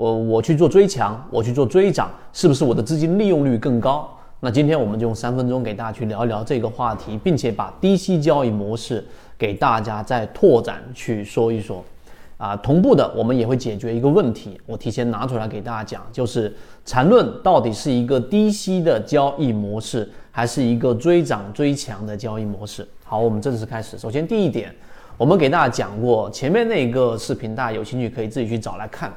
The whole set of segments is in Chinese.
我我去做追强，我去做追涨，是不是我的资金利用率更高？那今天我们就用三分钟给大家去聊一聊这个话题，并且把低息交易模式给大家再拓展去说一说。啊，同步的我们也会解决一个问题，我提前拿出来给大家讲，就是缠论到底是一个低息的交易模式，还是一个追涨追强的交易模式？好，我们正式开始。首先第一点，我们给大家讲过前面那个视频，大家有兴趣可以自己去找来看。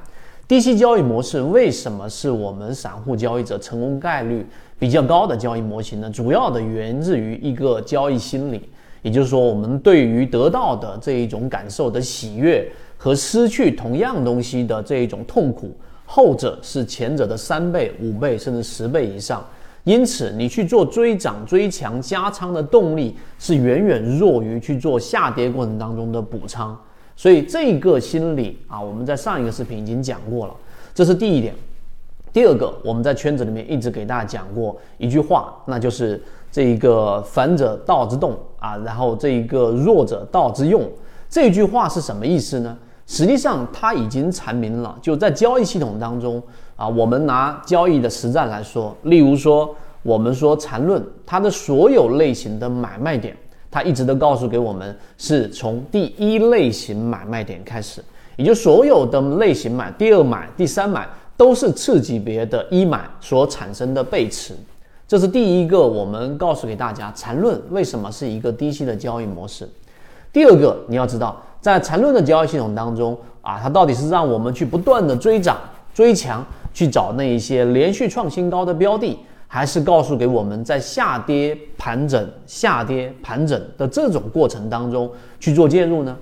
低息交易模式为什么是我们散户交易者成功概率比较高的交易模型呢？主要的源自于一个交易心理，也就是说，我们对于得到的这一种感受的喜悦。和失去同样东西的这一种痛苦，后者是前者的三倍、五倍甚至十倍以上。因此，你去做追涨追强加仓的动力是远远弱于去做下跌过程当中的补仓。所以，这个心理啊，我们在上一个视频已经讲过了。这是第一点。第二个，我们在圈子里面一直给大家讲过一句话，那就是这一个反者道之动啊，然后这一个弱者道之用。这句话是什么意思呢？实际上，它已经阐明了，就在交易系统当中啊，我们拿交易的实战来说，例如说，我们说缠论，它的所有类型的买卖点，它一直都告诉给我们，是从第一类型买卖点开始，也就所有的类型买、第二买、第三买，都是次级别的一买所产生的背驰，这是第一个，我们告诉给大家，缠论为什么是一个低息的交易模式。第二个，你要知道。在缠论的交易系统当中啊，它到底是让我们去不断的追涨追强，去找那一些连续创新高的标的，还是告诉给我们在下跌盘整、下跌盘整的这种过程当中去做介入呢？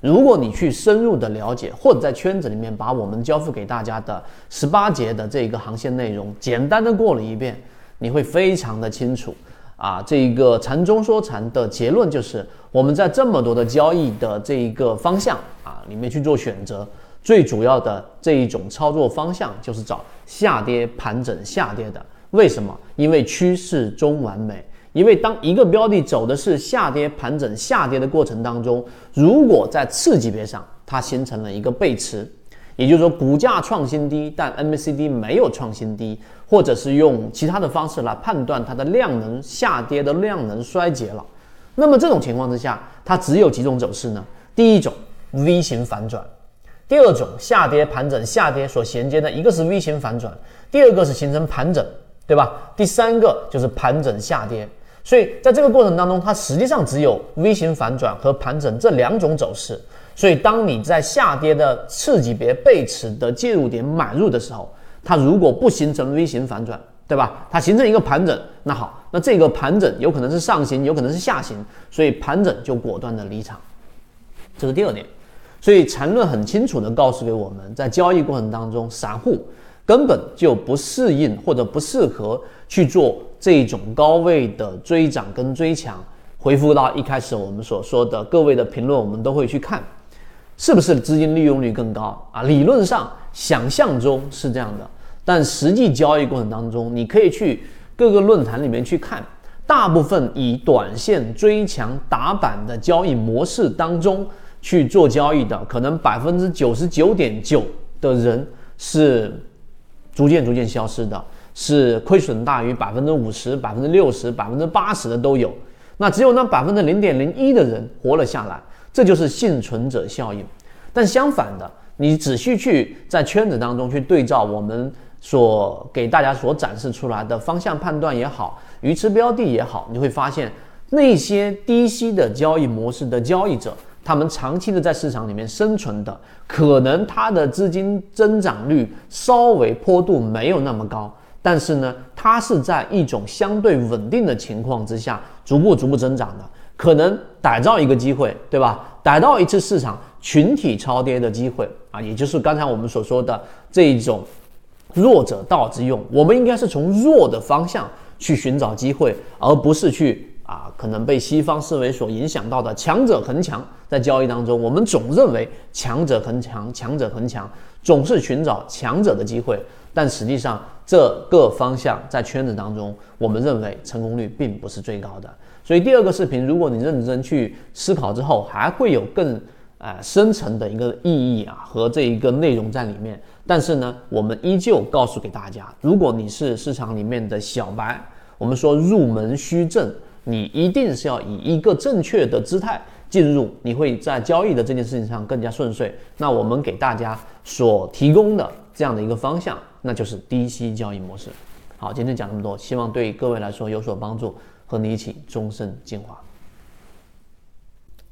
如果你去深入的了解，或者在圈子里面把我们交付给大家的十八节的这一个航线内容简单的过了一遍，你会非常的清楚。啊，这一个禅中说禅的结论就是，我们在这么多的交易的这一个方向啊里面去做选择，最主要的这一种操作方向就是找下跌盘整下跌的。为什么？因为趋势中完美。因为当一个标的走的是下跌盘整下跌的过程当中，如果在次级别上它形成了一个背驰。也就是说，股价创新低，但 MACD 没有创新低，或者是用其他的方式来判断它的量能下跌的量能衰竭了。那么这种情况之下，它只有几种走势呢？第一种 V 型反转，第二种下跌盘整下跌所衔接的一个是 V 型反转，第二个是形成盘整，对吧？第三个就是盘整下跌。所以在这个过程当中，它实际上只有 V 型反转和盘整这两种走势。所以，当你在下跌的次级别背驰的介入点买入的时候，它如果不形成 V 型反转，对吧？它形成一个盘整，那好，那这个盘整有可能是上行，有可能是下行，所以盘整就果断的离场。这是第二点。所以缠论很清楚的告诉给我们，在交易过程当中，散户根本就不适应或者不适合去做这种高位的追涨跟追强。回复到一开始我们所说的各位的评论，我们都会去看。是不是资金利用率更高啊？理论上想象中是这样的，但实际交易过程当中，你可以去各个论坛里面去看，大部分以短线追强打板的交易模式当中去做交易的，可能百分之九十九点九的人是逐渐逐渐消失的，是亏损大于百分之五十、百分之六十、百分之八十的都有，那只有那百分之零点零一的人活了下来。这就是幸存者效应，但相反的，你仔细去在圈子当中去对照我们所给大家所展示出来的方向判断也好，鱼池标的也好，你会发现那些低息的交易模式的交易者，他们长期的在市场里面生存的，可能它的资金增长率稍微坡度没有那么高，但是呢，它是在一种相对稳定的情况之下，逐步逐步增长的。可能逮到一个机会，对吧？逮到一次市场群体超跌的机会啊，也就是刚才我们所说的这一种弱者道之用。我们应该是从弱的方向去寻找机会，而不是去啊，可能被西方思维所影响到的强者恒强。在交易当中，我们总认为强者恒强，强者恒强，总是寻找强者的机会。但实际上，这个方向在圈子当中，我们认为成功率并不是最高的。所以第二个视频，如果你认真去思考之后，还会有更呃深层的一个意义啊和这一个内容在里面。但是呢，我们依旧告诉给大家，如果你是市场里面的小白，我们说入门须正，你一定是要以一个正确的姿态进入，你会在交易的这件事情上更加顺遂。那我们给大家所提供的这样的一个方向，那就是低息交易模式。好，今天讲这么多，希望对各位来说有所帮助，和你一起终身进化。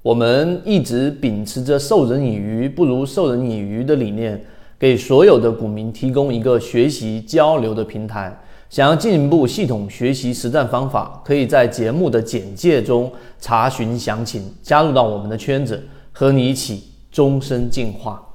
我们一直秉持着授人以鱼不如授人以渔的理念。给所有的股民提供一个学习交流的平台。想要进一步系统学习实战方法，可以在节目的简介中查询详情，加入到我们的圈子，和你一起终身进化。